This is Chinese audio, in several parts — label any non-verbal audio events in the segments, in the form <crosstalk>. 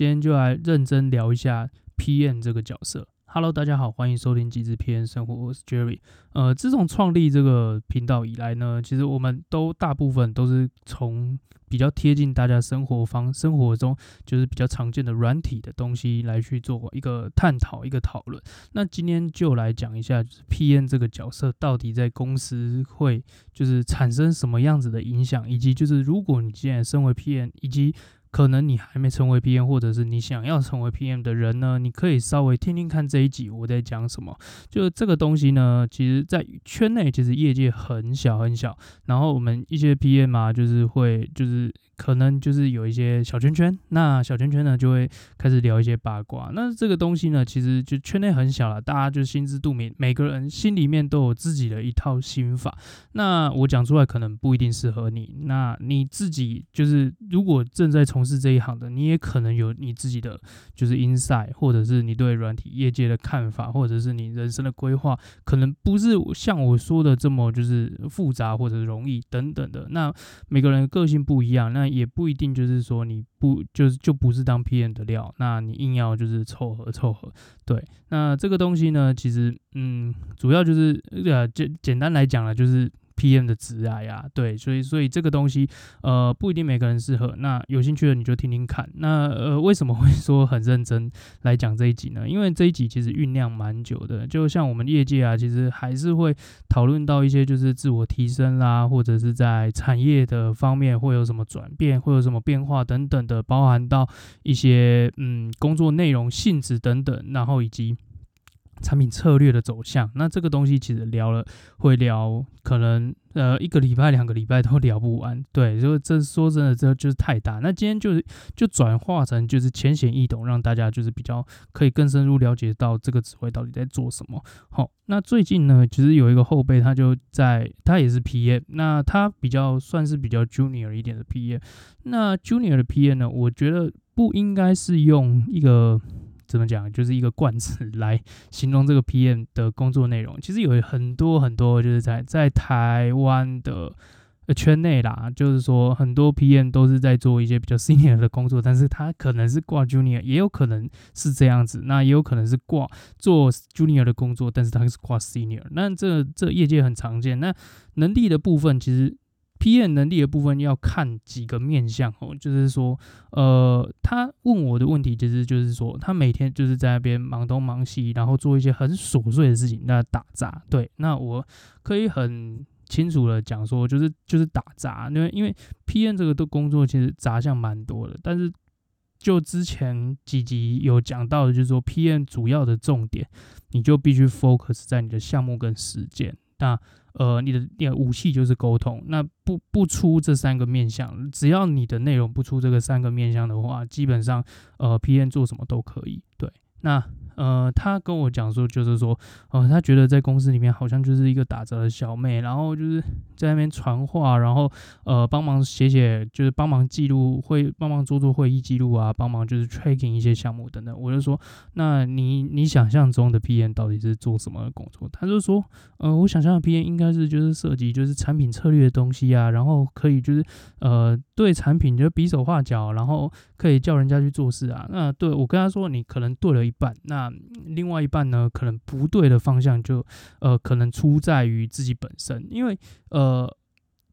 今天就来认真聊一下 PM 这个角色。Hello，大家好，欢迎收听极致 PM 生活，我是 Jerry。呃，自从创立这个频道以来呢，其实我们都大部分都是从比较贴近大家生活方生活中，就是比较常见的软体的东西来去做一个探讨、一个讨论。那今天就来讲一下，就是 PM 这个角色到底在公司会就是产生什么样子的影响，以及就是如果你现在身为 PM，以及可能你还没成为 PM，或者是你想要成为 PM 的人呢，你可以稍微听听看这一集我在讲什么。就这个东西呢，其实在圈内其实业界很小很小，然后我们一些 PM 啊，就是会就是。可能就是有一些小圈圈，那小圈圈呢就会开始聊一些八卦。那这个东西呢，其实就圈内很小了，大家就心知肚明，每个人心里面都有自己的一套心法。那我讲出来可能不一定适合你。那你自己就是如果正在从从事这一行的，你也可能有你自己的就是 insight，或者是你对软体业界的看法，或者是你人生的规划，可能不是像我说的这么就是复杂或者容易等等的。那每个人个性不一样，那。也不一定就是说你不就是就不是当 PM 的料，那你硬要就是凑合凑合，对，那这个东西呢，其实嗯，主要就是呃，简简单来讲了，就是。PM 的职涯呀，对，所以所以这个东西，呃，不一定每个人适合。那有兴趣的你就听听看。那呃，为什么会说很认真来讲这一集呢？因为这一集其实酝酿蛮久的。就像我们业界啊，其实还是会讨论到一些就是自我提升啦，或者是在产业的方面会有什么转变，会有什么变化等等的，包含到一些嗯工作内容性质等等，然后以及。产品策略的走向，那这个东西其实聊了会聊，可能呃一个礼拜、两个礼拜都聊不完。对，就这说真的，这就是太大。那今天就是就转化成就是浅显易懂，让大家就是比较可以更深入了解到这个职位到底在做什么。好，那最近呢，其实有一个后辈，他就在他也是 PM，那他比较算是比较 junior 一点的 PM。那 junior 的 PM 呢，我觉得不应该是用一个。怎么讲？就是一个冠词 <laughs> 来形容这个 PM 的工作内容。其实有很多很多，就是在在台湾的圈内啦，就是说很多 PM 都是在做一些比较 <laughs> senior 的工作，但是他可能是挂 junior，也有可能是这样子。那也有可能是挂做 junior 的工作，但是他是挂 senior。那这这业界很常见。那能力的部分，其实。PM 能力的部分要看几个面向哦，就是说，呃，他问我的问题其实就是说，他每天就是在那边忙东忙西，然后做一些很琐碎的事情，那打杂。对，那我可以很清楚的讲说，就是就是打杂，因为因为 PM 这个的工作其实杂项蛮多的，但是就之前几集有讲到的，就是说 PM 主要的重点，你就必须 focus 在你的项目跟实践。那呃，你的你的武器就是沟通，那不不出这三个面向，只要你的内容不出这个三个面向的话，基本上呃，P N 做什么都可以。对，那。呃，他跟我讲说，就是说，呃，他觉得在公司里面好像就是一个打折的小妹，然后就是在那边传话，然后呃，帮忙写写，就是帮忙记录会，帮忙做做会议记录啊，帮忙就是 tracking 一些项目等等。我就说，那你你想象中的 P N 到底是做什么工作？他就说，呃，我想象的 P N 应该是就是涉及就是产品策略的东西啊，然后可以就是呃对产品就比手画脚，然后可以叫人家去做事啊。那对我跟他说，你可能对了一半，那。另外一半呢，可能不对的方向就，呃，可能出在于自己本身，因为呃，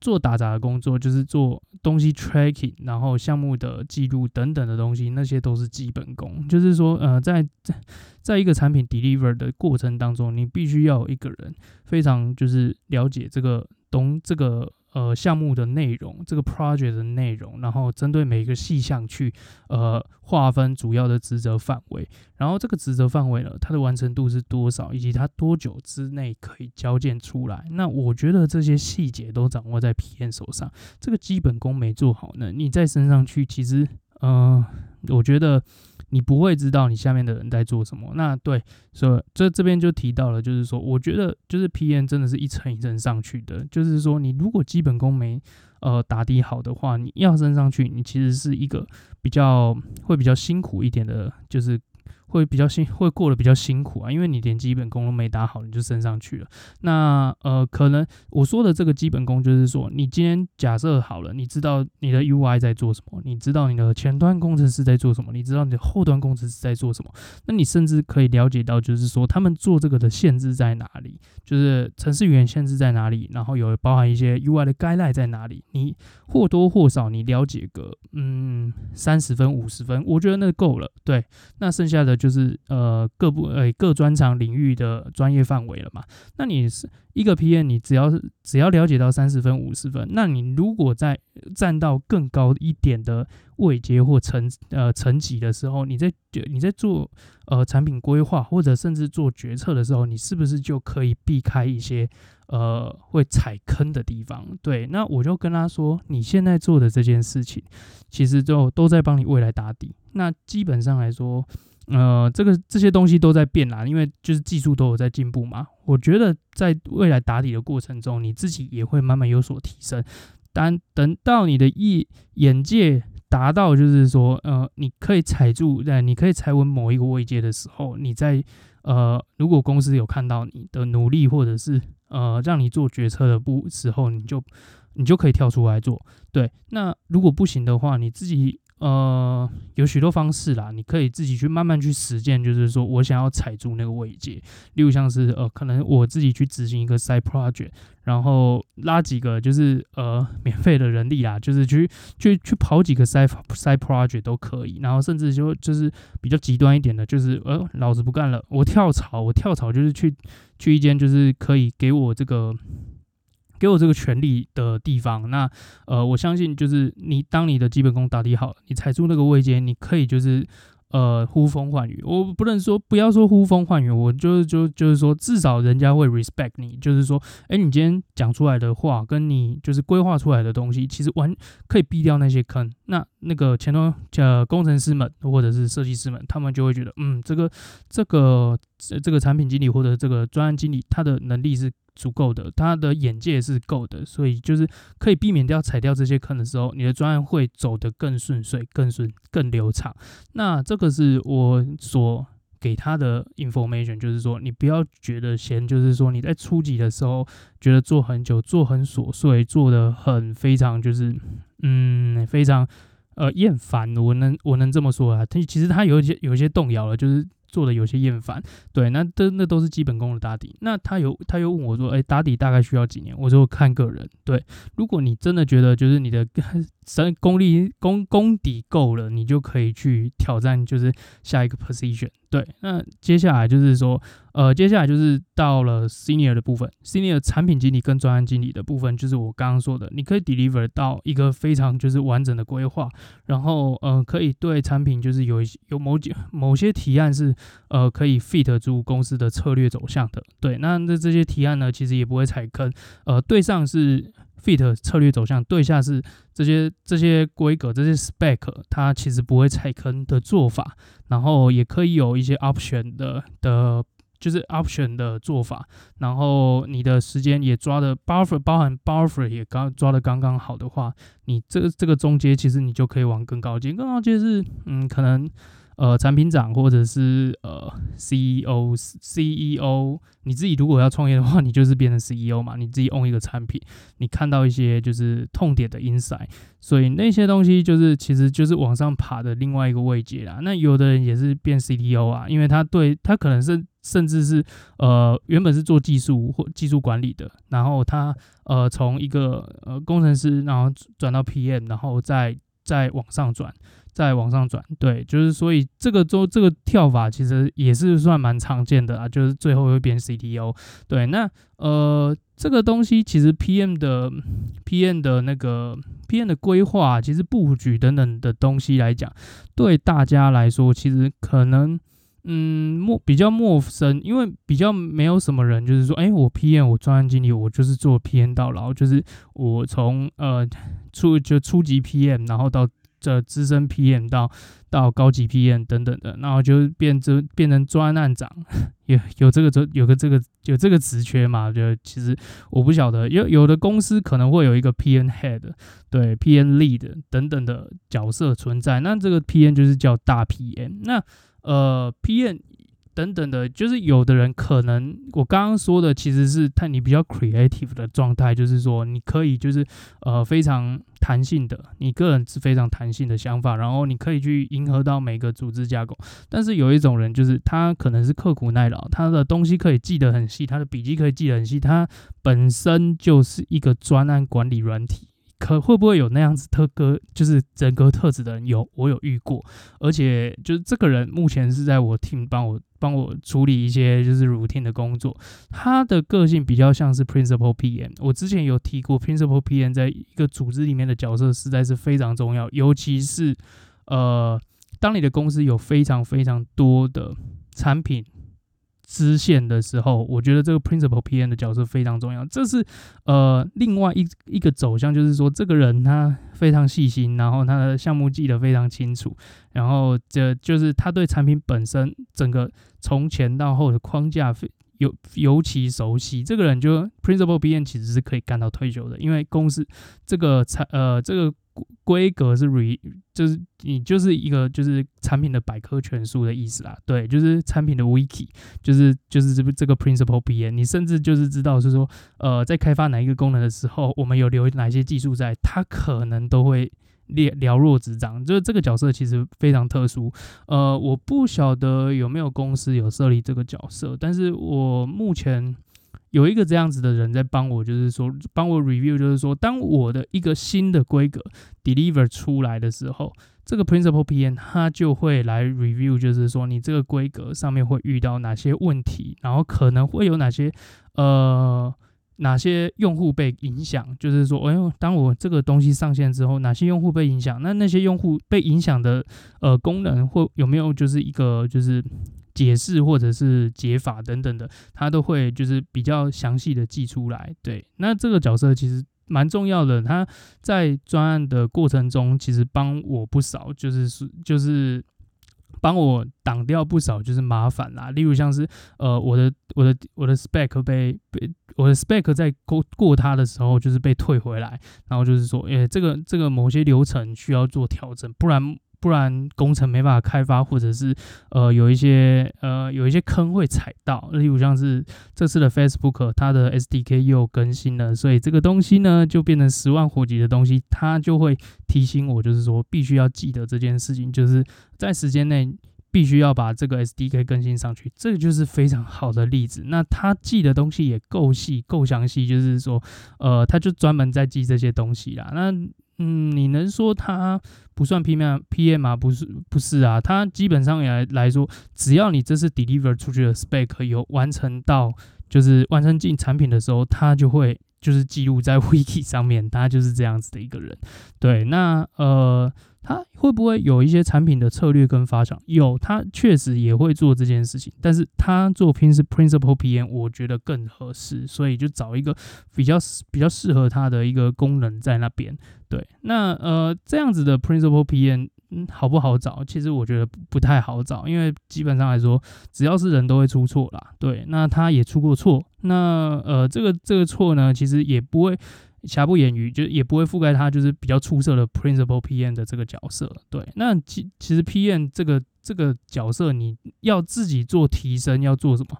做打杂的工作就是做东西 tracking，然后项目的记录等等的东西，那些都是基本功。就是说，呃，在在在一个产品 deliver 的过程当中，你必须要有一个人非常就是了解这个懂这个。呃，项目的内容，这个 project 的内容，然后针对每一个细项去呃划分主要的职责范围，然后这个职责范围呢，它的完成度是多少，以及它多久之内可以交件出来。那我觉得这些细节都掌握在 PM 手上，这个基本功没做好呢，你再升上去，其实呃，我觉得。你不会知道你下面的人在做什么。那对，所以这这边就提到了，就是说，我觉得就是 PM 真的是一层一层上去的。就是说，你如果基本功没呃打底好的话，你要升上去，你其实是一个比较会比较辛苦一点的，就是会比较辛，会过得比较辛苦啊，因为你连基本功都没打好，你就升上去了。那呃，可能我说的这个基本功，就是说，你今天假设好了，你知道你的 UI 在做什么，你知道你的前端工程师在做什么，你知道你的后端工程师在做什么，那你甚至可以了解到，就是说他们做这个的限制在哪里，就是程式语言限制在哪里，然后有包含一些 UI 的 guideline 在哪里，你或多或少你了解个嗯三十分五十分，我觉得那够了。对，那剩下的就是呃各部呃各专长领域的专业范围了嘛。那你是一个 PM，你只要是只要了解到三十分五十分，那你如果在站到更高一点的位阶或层呃层级的时候，你在你在做呃产品规划或者甚至做决策的时候，你是不是就可以避开一些呃会踩坑的地方？对，那我就跟他说，你现在做的这件事情，其实就都在帮你未来打底。那基本上来说，呃，这个这些东西都在变啦，因为就是技术都有在进步嘛。我觉得在未来打底的过程中，你自己也会慢慢有所提升。当等到你的眼眼界达到，就是说，呃，你可以踩住，对，你可以踩稳某一个位阶的时候，你在呃，如果公司有看到你的努力，或者是呃，让你做决策的不时候，你就你就可以跳出来做。对，那如果不行的话，你自己。呃，有许多方式啦，你可以自己去慢慢去实践。就是说我想要踩住那个位阶，例如像是呃，可能我自己去执行一个 side project，然后拉几个就是呃免费的人力啦，就是去去去跑几个 side side project 都可以。然后甚至就就是比较极端一点的，就是呃，老子不干了，我跳槽，我跳槽就是去去一间就是可以给我这个。给我这个权利的地方，那呃，我相信就是你当你的基本功打底好，你踩住那个位阶，你可以就是呃呼风唤雨。我不能说不要说呼风唤雨，我就是就就是说至少人家会 respect 你，就是说，哎，你今天讲出来的话，跟你就是规划出来的东西，其实完可以避掉那些坑。那那个前端呃工程师们或者是设计师们，他们就会觉得，嗯，这个这个这个产品经理或者这个专案经理，他的能力是。足够的，他的眼界是够的，所以就是可以避免掉踩掉这些坑的时候，你的专案会走得更顺遂、更顺、更流畅。那这个是我所给他的 information，就是说你不要觉得嫌，就是说你在初级的时候觉得做很久、做很琐碎、做得很非常就是嗯非常呃厌烦，我能我能这么说啊？他其实他有一些有一些动摇了，就是。做的有些厌烦，对，那都那都是基本功的打底。那他有他又问我说，哎、打底大概需要几年？我说看个人，对，如果你真的觉得就是你的 <laughs> 神功力功功底够了，你就可以去挑战，就是下一个 position。对，那接下来就是说，呃，接下来就是到了 senior 的部分，senior 产品经理跟专案经理的部分，就是我刚刚说的，你可以 deliver 到一个非常就是完整的规划，然后呃，可以对产品就是有有某几某些提案是呃可以 fit 住公司的策略走向的。对，那那这些提案呢，其实也不会踩坑，呃，对上是。Fit 策略走向，对下是这些这些规格这些 spec，它其实不会踩坑的做法，然后也可以有一些 option 的的，就是 option 的做法，然后你的时间也抓的 buffer 包含 buffer 也刚抓的刚刚好的话，你这个这个中阶其实你就可以往更高阶，更高阶是嗯可能。呃，产品长或者是呃 CEO CEO，你自己如果要创业的话，你就是变成 CEO 嘛，你自己 own 一个产品，你看到一些就是痛点的 insight，所以那些东西就是其实就是往上爬的另外一个位阶啦。那有的人也是变 CTO 啊，因为他对他可能是甚至是呃原本是做技术或技术管理的，然后他呃从一个呃工程师，然后转到 PM，然后再再往上转。再往上转，对，就是所以这个周这个跳法其实也是算蛮常见的啊，就是最后会变 CTO，对，那呃这个东西其实 PM 的 PM 的那个 PM 的规划，其实布局等等的东西来讲，对大家来说其实可能嗯陌比较陌生，因为比较没有什么人就是说，哎，我 PM 我专案经理，我就是做 PM 到老，就是我从呃初就初级 PM，然后到这资深 PM 到到高级 PM 等等的，然后就变成变成专案长，<laughs> 有有这个有个这个有这个职缺嘛？就其实我不晓得，有有的公司可能会有一个 PM Head，对 PM Lead 等等的角色存在。那这个 PM 就是叫大 PM。那呃，PM。等等的，就是有的人可能我刚刚说的其实是他你比较 creative 的状态，就是说你可以就是呃非常弹性的，你个人是非常弹性的想法，然后你可以去迎合到每个组织架构。但是有一种人就是他可能是刻苦耐劳，他的东西可以记得很细，他的笔记可以记得很细，他本身就是一个专案管理软体。可会不会有那样子特格，就是人格特质的人？有，我有遇过，而且就是这个人目前是在我 team 帮我帮我处理一些就是 routine 的工作。他的个性比较像是 principal PM。我之前有提过，principal PM 在一个组织里面的角色实在是非常重要，尤其是呃，当你的公司有非常非常多的产品。支线的时候，我觉得这个 principal PM 的角色非常重要。这是呃另外一一个走向，就是说这个人他非常细心，然后他的项目记得非常清楚，然后这就是他对产品本身整个从前到后的框架非尤尤其熟悉。这个人就 principal PM 其实是可以干到退休的，因为公司这个产呃这个。规格是 re，就是你就是一个就是产品的百科全书的意思啦，对，就是产品的 wiki，就是就是这个这个 principal PN，你甚至就是知道是说，呃，在开发哪一个功能的时候，我们有留哪些技术在，它可能都会列了若指掌，就是这个角色其实非常特殊，呃，我不晓得有没有公司有设立这个角色，但是我目前。有一个这样子的人在帮我，就是说帮我 review，就是说当我的一个新的规格 deliver 出来的时候，这个 principal PM 他就会来 review，就是说你这个规格上面会遇到哪些问题，然后可能会有哪些呃哪些用户被影响，就是说，哎呦，当我这个东西上线之后，哪些用户被影响？那那些用户被影响的呃功能或有没有就是一个就是。解释或者是解法等等的，他都会就是比较详细的记出来。对，那这个角色其实蛮重要的，他在专案的过程中其实帮我不少，就是是就是帮我挡掉不少就是麻烦啦。例如像是呃我的我的我的 spec 被被我的 spec 在过过他的时候就是被退回来，然后就是说，诶，这个这个某些流程需要做调整，不然。不然工程没办法开发，或者是呃有一些呃有一些坑会踩到，例如像是这次的 Facebook 它的 SDK 又更新了，所以这个东西呢就变成十万火急的东西，它就会提醒我，就是说必须要记得这件事情，就是在时间内必须要把这个 SDK 更新上去，这个就是非常好的例子。那它记的东西也够细够详细，就是说呃它就专门在记这些东西啦。那嗯，你能说它不算 PM PM 吗？不是，不是啊。它基本上也来来说，只要你这次 deliver 出去的 spec 有完成到，就是完成进产品的时候，它就会就是记录在 <laughs> wiki 上面。他就是这样子的一个人。对，那呃。他会不会有一些产品的策略跟发展？有，他确实也会做这件事情，但是他做 Principal PM，我觉得更合适，所以就找一个比较比较适合他的一个功能在那边。对，那呃这样子的 Principal PM，嗯，好不好找？其实我觉得不太好找，因为基本上来说，只要是人都会出错啦。对，那他也出过错，那呃这个这个错呢，其实也不会。瑕不掩瑜，就也不会覆盖他，就是比较出色的 principal PM 的这个角色。对，那其其实 PM 这个这个角色，你要自己做提升，要做什么？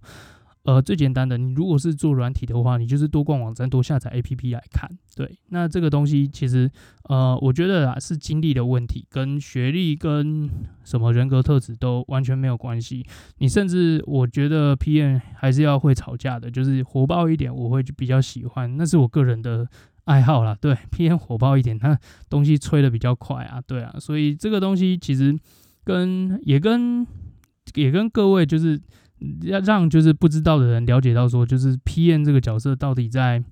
呃，最简单的，你如果是做软体的话，你就是多逛网站，多下载 APP 来看。对，那这个东西其实，呃，我觉得啊，是经历的问题，跟学历跟什么人格特质都完全没有关系。你甚至我觉得 PM 还是要会吵架的，就是火爆一点，我会比较喜欢，那是我个人的爱好啦。对，<laughs> PM 火爆一点，那东西吹得比较快啊，对啊，所以这个东西其实跟也跟也跟各位就是。要让就是不知道的人了解到说，就是 PM 这个角色到底在，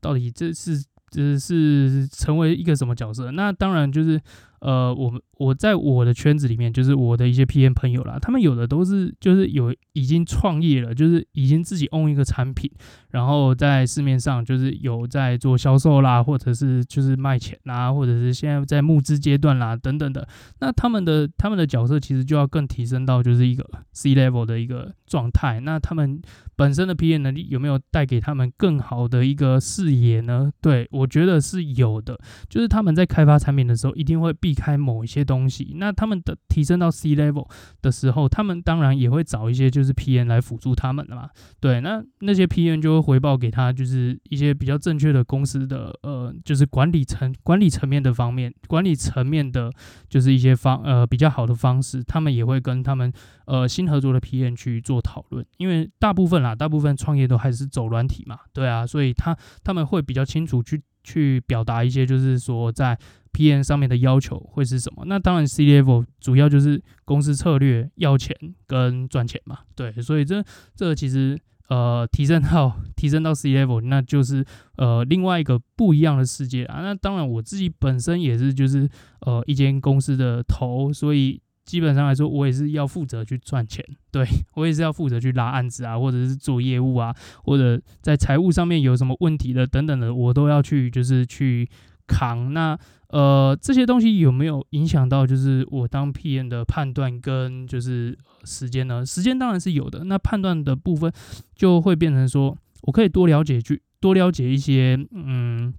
到底这是这是成为一个什么角色？那当然就是。呃，我们我在我的圈子里面，就是我的一些 PM 朋友啦，他们有的都是就是有已经创业了，就是已经自己 own 一个产品，然后在市面上就是有在做销售啦，或者是就是卖钱啦，或者是现在在募资阶段啦等等的。那他们的他们的角色其实就要更提升到就是一个 C level 的一个状态。那他们本身的 PM 能力有没有带给他们更好的一个视野呢？对，我觉得是有的，就是他们在开发产品的时候一定会必避开某一些东西。那他们的提升到 C level 的时候，他们当然也会找一些就是 PM 来辅助他们的嘛。对，那那些 PM 就会回报给他，就是一些比较正确的公司的呃，就是管理层管理层面的方面，管理层面的，就是一些方呃比较好的方式，他们也会跟他们呃新合作的 PM 去做讨论，因为大部分啦，大部分创业都还是走软体嘛，对啊，所以他他们会比较清楚去去表达一些，就是说在 P N 上面的要求会是什么。那当然 C level 主要就是公司策略要钱跟赚钱嘛，对，所以这这其实。呃，提升到 <laughs> 提升到 C level，那就是呃另外一个不一样的世界啊。那当然，我自己本身也是就是呃一间公司的头，所以基本上来说，我也是要负责去赚钱。对，我也是要负责去拉案子啊，或者是做业务啊，或者在财务上面有什么问题的等等的，我都要去就是去扛。那呃，这些东西有没有影响到就是我当 PM 的判断跟就是时间呢？时间当然是有的。那判断的部分就会变成说，我可以多了解去多了解一些，嗯。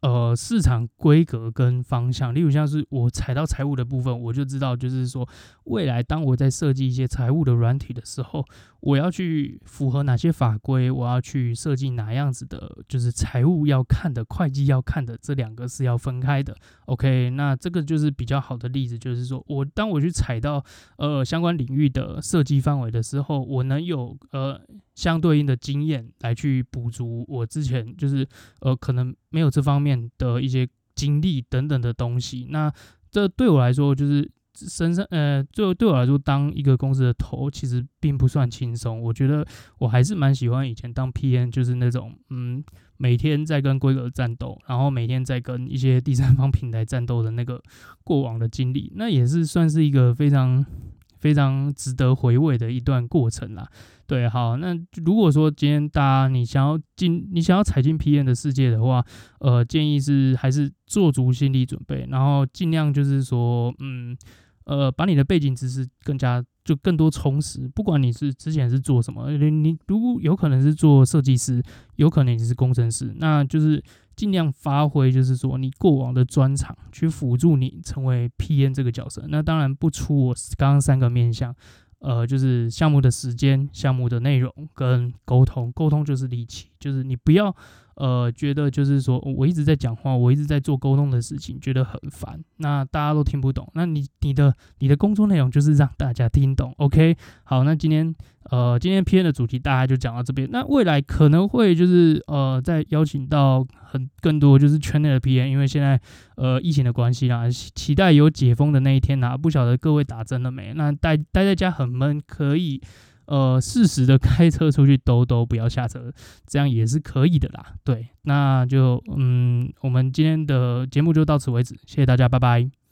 呃，市场规格跟方向，例如像是我踩到财务的部分，我就知道，就是说未来当我在设计一些财务的软体的时候，我要去符合哪些法规，我要去设计哪样子的，就是财务要看的、会计要看的，这两个是要分开的。OK，那这个就是比较好的例子，就是说我当我去踩到呃相关领域的设计范围的时候，我能有呃。相对应的经验来去补足我之前就是呃可能没有这方面的一些经历等等的东西，那这对我来说就是身上呃，就对我来说当一个公司的头其实并不算轻松。我觉得我还是蛮喜欢以前当 PM，就是那种嗯每天在跟规格战斗，然后每天在跟一些第三方平台战斗的那个过往的经历，那也是算是一个非常。非常值得回味的一段过程啦。对，好，那如果说今天大家你想要进，你想要踩进 P N 的世界的话，呃，建议是还是做足心理准备，然后尽量就是说，嗯，呃，把你的背景知识更加就更多充实。不管你是之前是做什么，你你如果有可能是做设计师，有可能你是工程师，那就是。尽量发挥，就是说你过往的专长，去辅助你成为 P N 这个角色。那当然不出我刚刚三个面向，呃，就是项目的时间、项目的内容跟沟通。沟通就是利器，就是你不要。呃，觉得就是说，我一直在讲话，我一直在做沟通的事情，觉得很烦。那大家都听不懂，那你你的你的工作内容就是让大家听懂，OK？好，那今天呃，今天 P N 的主题大概就讲到这边。那未来可能会就是呃，再邀请到很更多就是圈内的 P N，因为现在呃疫情的关系啦，期待有解封的那一天呐。不晓得各位打针了没？那待待在家很闷，可以。呃，适时的开车出去兜兜，不要下车，这样也是可以的啦。对，那就嗯，我们今天的节目就到此为止，谢谢大家，拜拜。